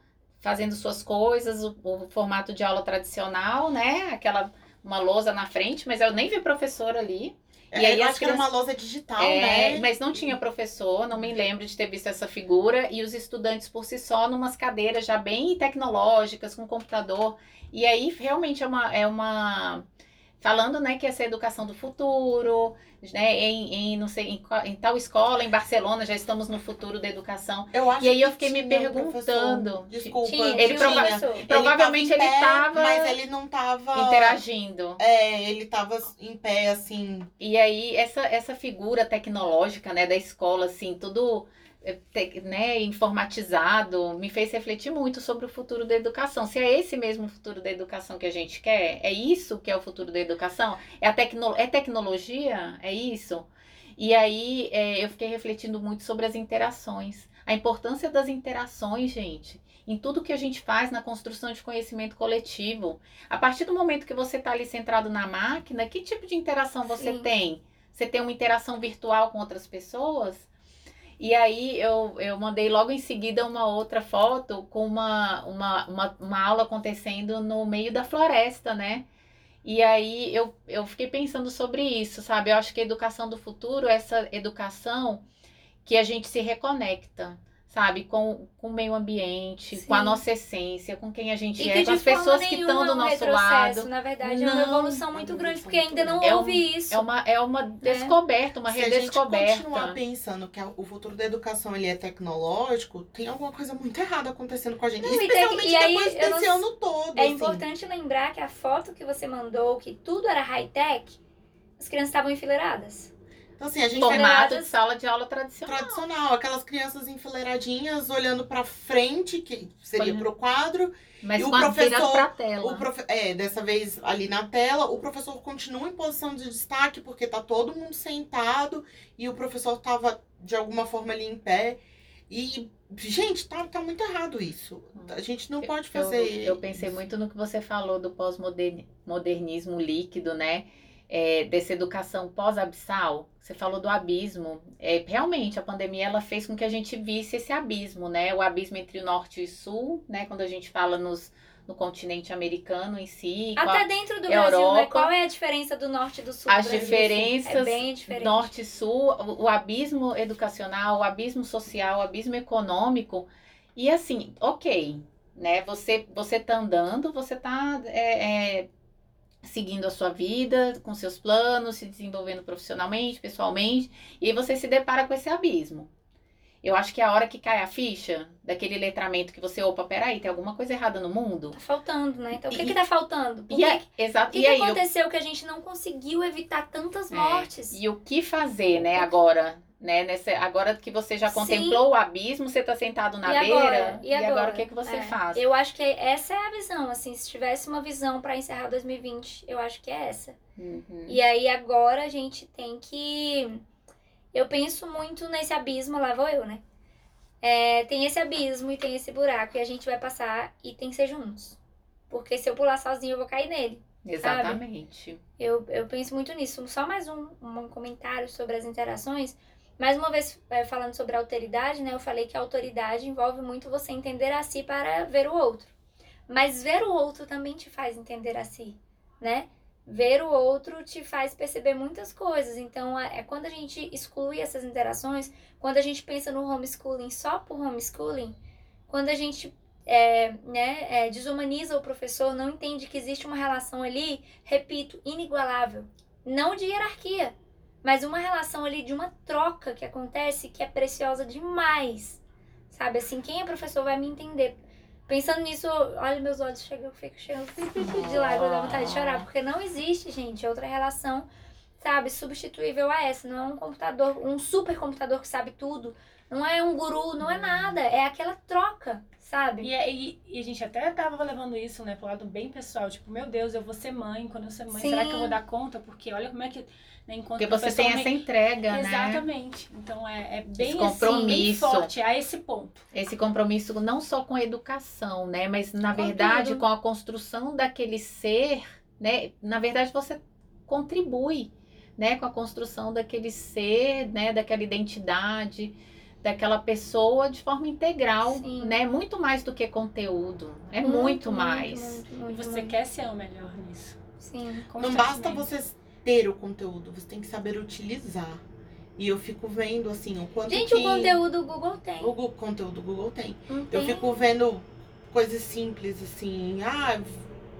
fazendo suas coisas, o, o formato de aula tradicional, né? Aquela uma lousa na frente, mas eu nem vi professor ali. É, E aí eu acho que era crianças- uma lousa digital, É, né? Mas não tinha professor, não me lembro de ter visto essa figura. E os estudantes por si só, numas cadeiras já bem tecnológicas, com computador. E aí realmente é uma. É uma falando né, que essa é a educação do futuro, né, em, em, não sei, em, em tal escola, em Barcelona, já estamos no futuro da educação. Eu acho E aí eu que fiquei me perguntando. Desculpa. Tinha, Ele prova- professor. Provavelmente ele pé, tava Mas ele não tava. Interagindo. É, ele tava em pé, assim. E aí, essa, essa figura tecnológica, né, da escola, assim, tudo né, informatizado, me fez refletir muito sobre o futuro da educação. Se é esse mesmo futuro da educação que a gente quer, é isso que é o futuro da educação? É, a tecno é tecnologia? É isso? E aí, eh, eu fiquei refletindo muito sobre as interações. A importância das interações, gente, em tudo que a gente faz na construção de conhecimento coletivo. A partir do momento que você está ali centrado na máquina, que tipo de interação você Sim. tem? Você tem uma interação virtual com outras pessoas? E aí eu, eu mandei logo em seguida uma outra foto com uma, uma, uma, uma aula acontecendo no meio da floresta, né? E aí eu, eu fiquei pensando sobre isso, sabe? Eu acho que a educação do futuro, é essa educação que a gente se reconecta, sabe? Com, com o meio ambiente, com a Sim. nossa essência, com quem a gente E é, que com as pessoas que estão é do um nosso lado. Na verdade, é uma Não, evolução muito é grande, muito porque ainda não É um- houve isso. É uma, é uma descoberta, uma Se a gente continuar redescoberta. pensando que o futuro da educação ele é tecnológico, tem alguma coisa muito errada acontecendo com a gente. Não, e tem- Especialmente e aí, depois não desse s- ano todo. É assim. importante lembrar que a foto que você mandou, que tudo era high-tech, as crianças estavam enfileiradas. Então, assim, a gente Formato de sala de aula tradicional. tradicional, aquelas crianças enfileiradinhas olhando pra frente, que seria Olha. pro quadro. Mas E o professor- pra tela. O profe- É, dessa vez ali na tela, o professor continua em posição de destaque, porque tá todo mundo sentado e o professor tava de alguma forma ali em pé. E, gente, tá, tá muito errado isso. A gente não pode fazer. Eu, eu pensei muito no que você falou do pós-modernismo líquido, né? É, dessa educação pós-abissal. Você falou do abismo. É, realmente, a pandemia ela fez com que a gente visse esse abismo, né? O abismo entre o norte e o sul, né? Quando a gente fala nos, no continente americano em si. qual- Até dentro do Europa. Brasil, né? Qual é a diferença do norte e do sul? do As Brasil? diferenças É bem diferente. Norte e Sul, o, o abismo educacional, o abismo social, o abismo econômico. E assim, ok, né? Você, você tá andando, você tá é, é, seguindo a sua vida, com seus planos, se desenvolvendo profissionalmente, pessoalmente, e aí você se depara com esse abismo. Eu acho que é a hora que cai a ficha daquele letramento que você, opa, peraí, tem alguma coisa errada no mundo? Tá faltando, né? Então, o que E- que tá faltando? Por E, que, é, exato, o que, e que aí, eu- aconteceu que a gente não conseguiu evitar tantas É, mortes? E o que fazer, né, agora? Né, nessa, agora que você já Sim. contemplou o abismo, você tá sentado na E beira. agora? E agora? o que, que você É, faz? Eu acho que essa é a visão, assim, se tivesse uma visão pra encerrar 2020, eu acho que é essa. Uhum. E aí agora a gente tem que. Eu penso muito nesse abismo, lá vou eu, né? É, tem esse abismo e tem esse buraco, e a gente vai passar e tem que ser juntos. Porque se eu pular sozinho, eu vou cair nele. Exatamente. Eu, eu penso muito nisso. Só mais um, um comentário sobre as interações. Mais uma vez, é, falando sobre a alteridade, né? Eu falei que a autoridade envolve muito você entender a si para ver o outro. Mas ver o outro também te faz entender a si, né? Ver o outro te faz perceber muitas coisas. Então, é quando a gente exclui essas interações, quando a gente pensa no homeschooling só por homeschooling, quando a gente é, né, é, desumaniza o professor, não entende que existe uma relação ali, repito, inigualável. Não de hierarquia, mas uma relação ali de uma troca que acontece que é preciosa demais. Sabe, assim, quem é professor vai me entender. Pensando nisso, olha, meus olhos chegam, eu fico chegando de lágrimas, dá vontade de chorar, porque não existe, gente, outra relação, sabe, substituível a essa. Não é um computador, um super computador que sabe tudo, não é um guru, não é nada, é aquela troca, sabe? E, é- e- e a gente até tava levando isso, né, pro lado bem pessoal. Tipo, meu Deus, eu vou ser mãe. Quando eu ser mãe, Sim. será que eu vou dar conta? Porque olha como é que. Né, enquanto Porque você tem essa entrega, né? Exatamente. Então é, é bem Esse assim, bem compromisso. forte a esse ponto. Esse compromisso não só com a educação, né? Mas na Com verdade tudo. com a construção daquele ser, né? Na verdade você contribui, né? Com a construção daquele ser, né? Daquela identidade, daquela pessoa de forma integral, Sim. né? Muito mais do que conteúdo. É muito, mais. muito, E muito, você muito. quer ser o melhor nisso. Sim. Não basta você ter o conteúdo, você tem que saber utilizar. E eu fico vendo, assim, o quanto Gente, que o conteúdo o Google tem. o Gu- conteúdo do Google tem. Não Eu tem? fico vendo coisas simples, assim. Ah,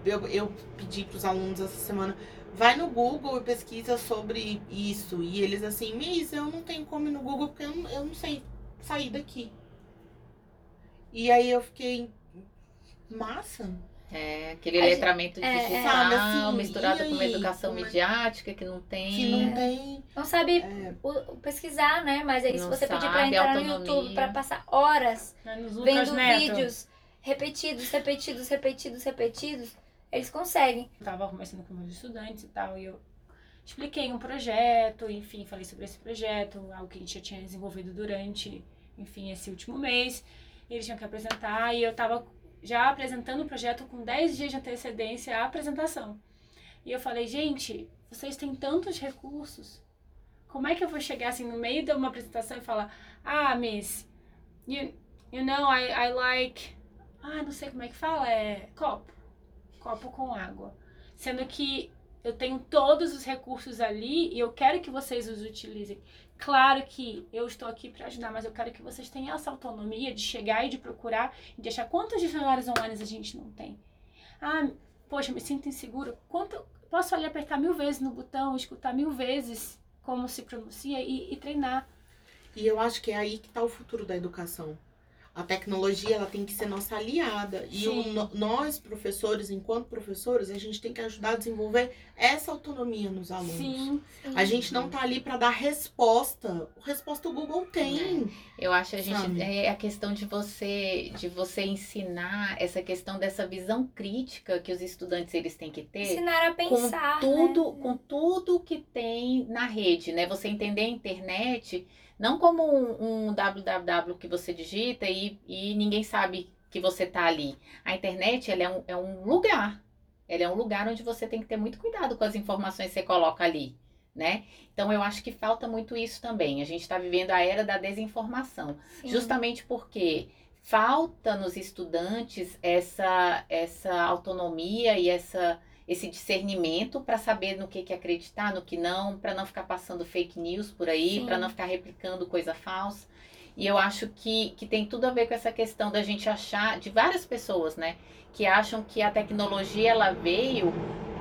eu, eu pedi pros alunos essa semana, vai no Google e pesquisa sobre isso. E eles assim, Miss, eu não tenho como ir no Google porque eu não, eu não sei sair daqui. E aí eu fiquei. Massa. É, aquele A gente- letramento é, é. digital Sabe, assim, misturado e com uma aí? educação Como é- midiática que não tem. Que não tem. Não sabe é, o- o pesquisar, né? Mas aí se Não você pedir pra sabe, entrar no autonomia. YouTube pra passar horas Lucas vendo Neto. vídeos repetidos, repetidos, repetidos, repetidos, eles conseguem. Eu tava conversando com meus estudantes e tal, e eu expliquei um projeto, enfim, falei sobre esse projeto, algo que a gente já tinha desenvolvido durante, enfim, esse último mês. Eles tinham que apresentar e eu tava já apresentando o projeto com 10 dias de antecedência à apresentação. E eu falei, gente, vocês têm tantos recursos. Como é que eu vou chegar assim no meio de uma apresentação e falar, ah, miss, you, you know, I, I like. Ah, não sei como é que fala, é copo copo com água. Sendo que eu tenho todos os recursos ali e eu quero que vocês os utilizem. Claro que eu estou aqui para ajudar, mas eu quero que vocês tenham essa autonomia de chegar e de procurar e de achar quantos dicionários online a gente não tem. Ah, poxa, me sinto inseguro. Quanto posso ali apertar mil vezes no botão, escutar mil vezes como se pronuncia e, e treinar. E eu acho que é aí que tá o futuro da educação. A tecnologia ela tem que ser nossa aliada. E o, Sim. nós, professores, enquanto professores, a gente tem que ajudar a desenvolver essa autonomia nos alunos. Sim. A gente não tá ali para dar resposta. Resposta o Google tem. Eu acho que a gente Sabe? é a questão de você de você ensinar essa questão dessa visão crítica que os estudantes eles têm que ter Ensinar a pensar, com tudo, né? com tudo que tem na rede, né? Você entender a internet não como um, um www que você digita e, e ninguém sabe que você tá ali. A internet ela é, um, é um lugar. Ela é um lugar onde você tem que ter muito cuidado com as informações que você coloca ali, né? Então eu acho que falta muito isso também. A gente está vivendo a era da desinformação. Sim. Justamente porque falta nos estudantes essa, essa autonomia e essa, esse discernimento para saber no que, que acreditar, no que não, para não ficar passando fake news por aí, para não ficar replicando coisa falsa. E eu acho que, que tem tudo a ver com essa questão da gente achar, de várias pessoas, né, que acham que a tecnologia ela veio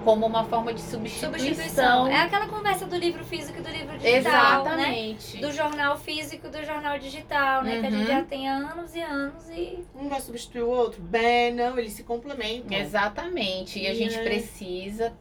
como uma forma de substituição. Substituição. É aquela conversa do livro físico e do livro digital, né? Exatamente. Do jornal físico e do jornal digital, né? Que a gente Uhum. já tem há anos e anos e Um vai substituir o outro? Bem, não, eles se complementam. Exatamente. E a E gente é- precisa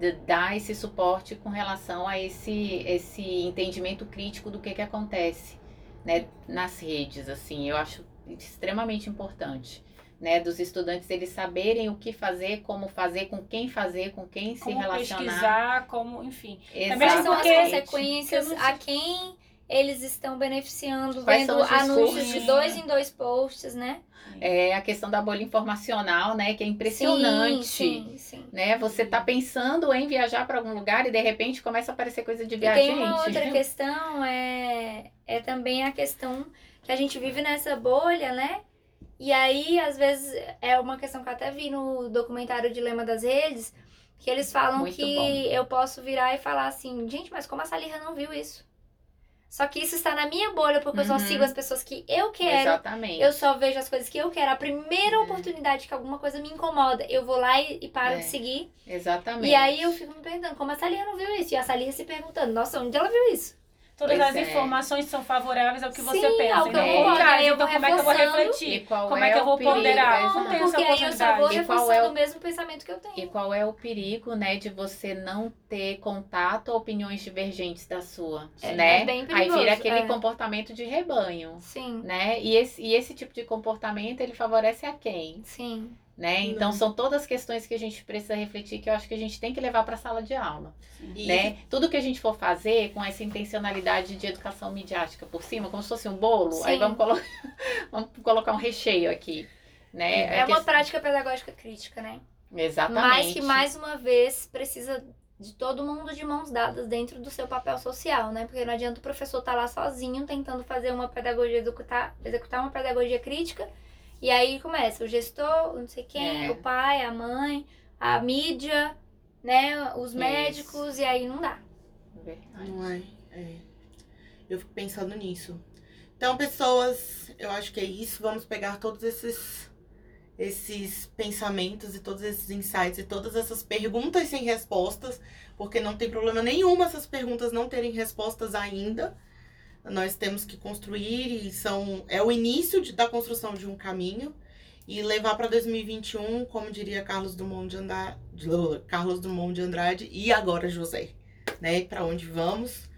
de- dar esse suporte com relação a esse, esse entendimento crítico do que, que acontece né, nas redes. Assim, eu acho extremamente importante. Né, dos estudantes eles saberem o que fazer, como fazer, com quem fazer, com quem se Como relacionar. pesquisar, como, enfim. quais Mesmo são as consequências, a quem eles estão beneficiando, Quais vendo anúncios de dois em dois posts, né? É a questão da bolha informacional, né, que é impressionante. Sim, sim, sim. Né? Você tá pensando em viajar para algum lugar e de repente começa a aparecer coisa de E viagem. tem uma outra questão, é, é também a questão que a gente vive nessa bolha, né? E aí, às vezes, é uma questão que eu até vi no documentário Dilema das Redes, que eles falam Muito que bom. eu posso virar e falar assim, gente, mas como a Salirra não viu isso? Só que isso está na minha bolha, porque eu só Uhum. sigo as pessoas que eu quero. Exatamente. Eu só vejo as coisas que eu quero. A primeira oportunidade que alguma coisa me incomoda, eu vou lá e, e paro É. de seguir. Exatamente. E aí eu fico me perguntando, como a Salirra não viu isso? E a Salirra se perguntando, nossa, onde ela viu isso? Todas Pois as é. informações são favoráveis ao que você Sim, pensa. ao que e eu. Aí Então, como é que eu vou. E refletir? Como é que eu vou perigo? ponderar? Exato. Não tenho essa porque aí eu só vou. E reforçando é o- o mesmo pensamento que eu E tenho. qual é o perigo, né, de você não ter contato a opiniões divergentes da sua, É, né? é bem Aí perigoso, vira aquele é. comportamento de rebanho, Sim, né? E esse, e esse tipo de comportamento, ele favorece a quem, sim. Né? Então Não. são todas questões que a gente precisa refletir que eu acho que a gente tem que levar para a sala de aula, E né? Tudo que a gente for fazer com essa intencionalidade de educação midiática por cima, como se fosse um bolo, aí Sim. vamos, colo vamos colocar um recheio aqui, né? É A uma questão- prática pedagógica crítica, né? Exatamente. Mas que, mais uma vez, precisa de todo mundo de mãos dadas dentro do seu papel social, né? Porque não adianta o professor estar lá sozinho tentando fazer uma pedagogia, executar, executar uma pedagogia crítica. E aí começa o gestor, o não sei quem, É. o pai, a mãe, a mídia, né? Os Isso. médicos, e aí não dá. Verdade. Não é, é. Eu fico pensando nisso. Então, pessoas, eu acho que é isso. Vamos pegar todos esses esses pensamentos e todos esses insights e todas essas perguntas sem respostas, porque não tem problema nenhum essas perguntas não terem respostas ainda. Nós temos que construir e são é o início de- da construção de um caminho e levar para 2021, como diria Carlos Drummond de Andrade, Carlos Drummond de Andrade e agora José, né? Para onde vamos?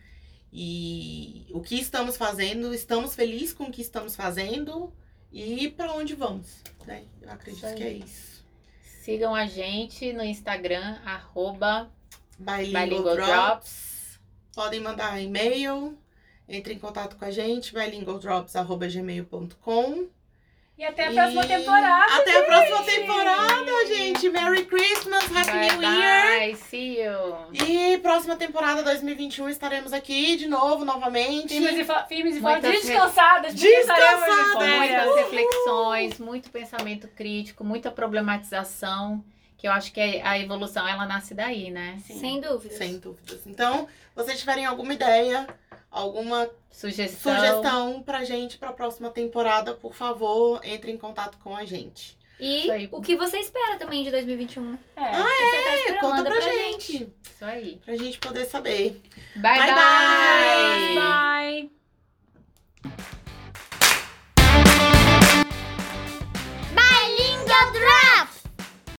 E o que estamos fazendo? Estamos felizes com o que estamos fazendo e para onde vamos, né? Eu acredito Isso que é isso. Sigam a gente no Instagram, arroba Bilingual, Bilingual Drops. Drops. Podem mandar e-mail, entre em contato com a gente, bilingualdrops.gmail.com. E até a próxima E temporada. Até a próxima temporada, gente! Merry Christmas, Happy Bye, New Year! bye. See you. E próxima temporada 2021 estaremos aqui de novo, novamente. Firmes e, fo- firmes e fortes, descansadas. Descansadas! Muitas reflexões, muito pensamento crítico, muita problematização, que eu acho que a evolução ela nasce daí, né? Sim. Sem dúvida. Sem dúvidas. Então, vocês tiverem alguma ideia, alguma sugestão, sugestão pra gente pra próxima temporada, por favor, entre em contato com a gente. E o que você espera também de 2021? É, ah, tá é? Tá conta pra, pra gente. gente. Isso aí. Pra gente poder saber. Bye, bye. Bye. bye. bye. Bilingual Drops!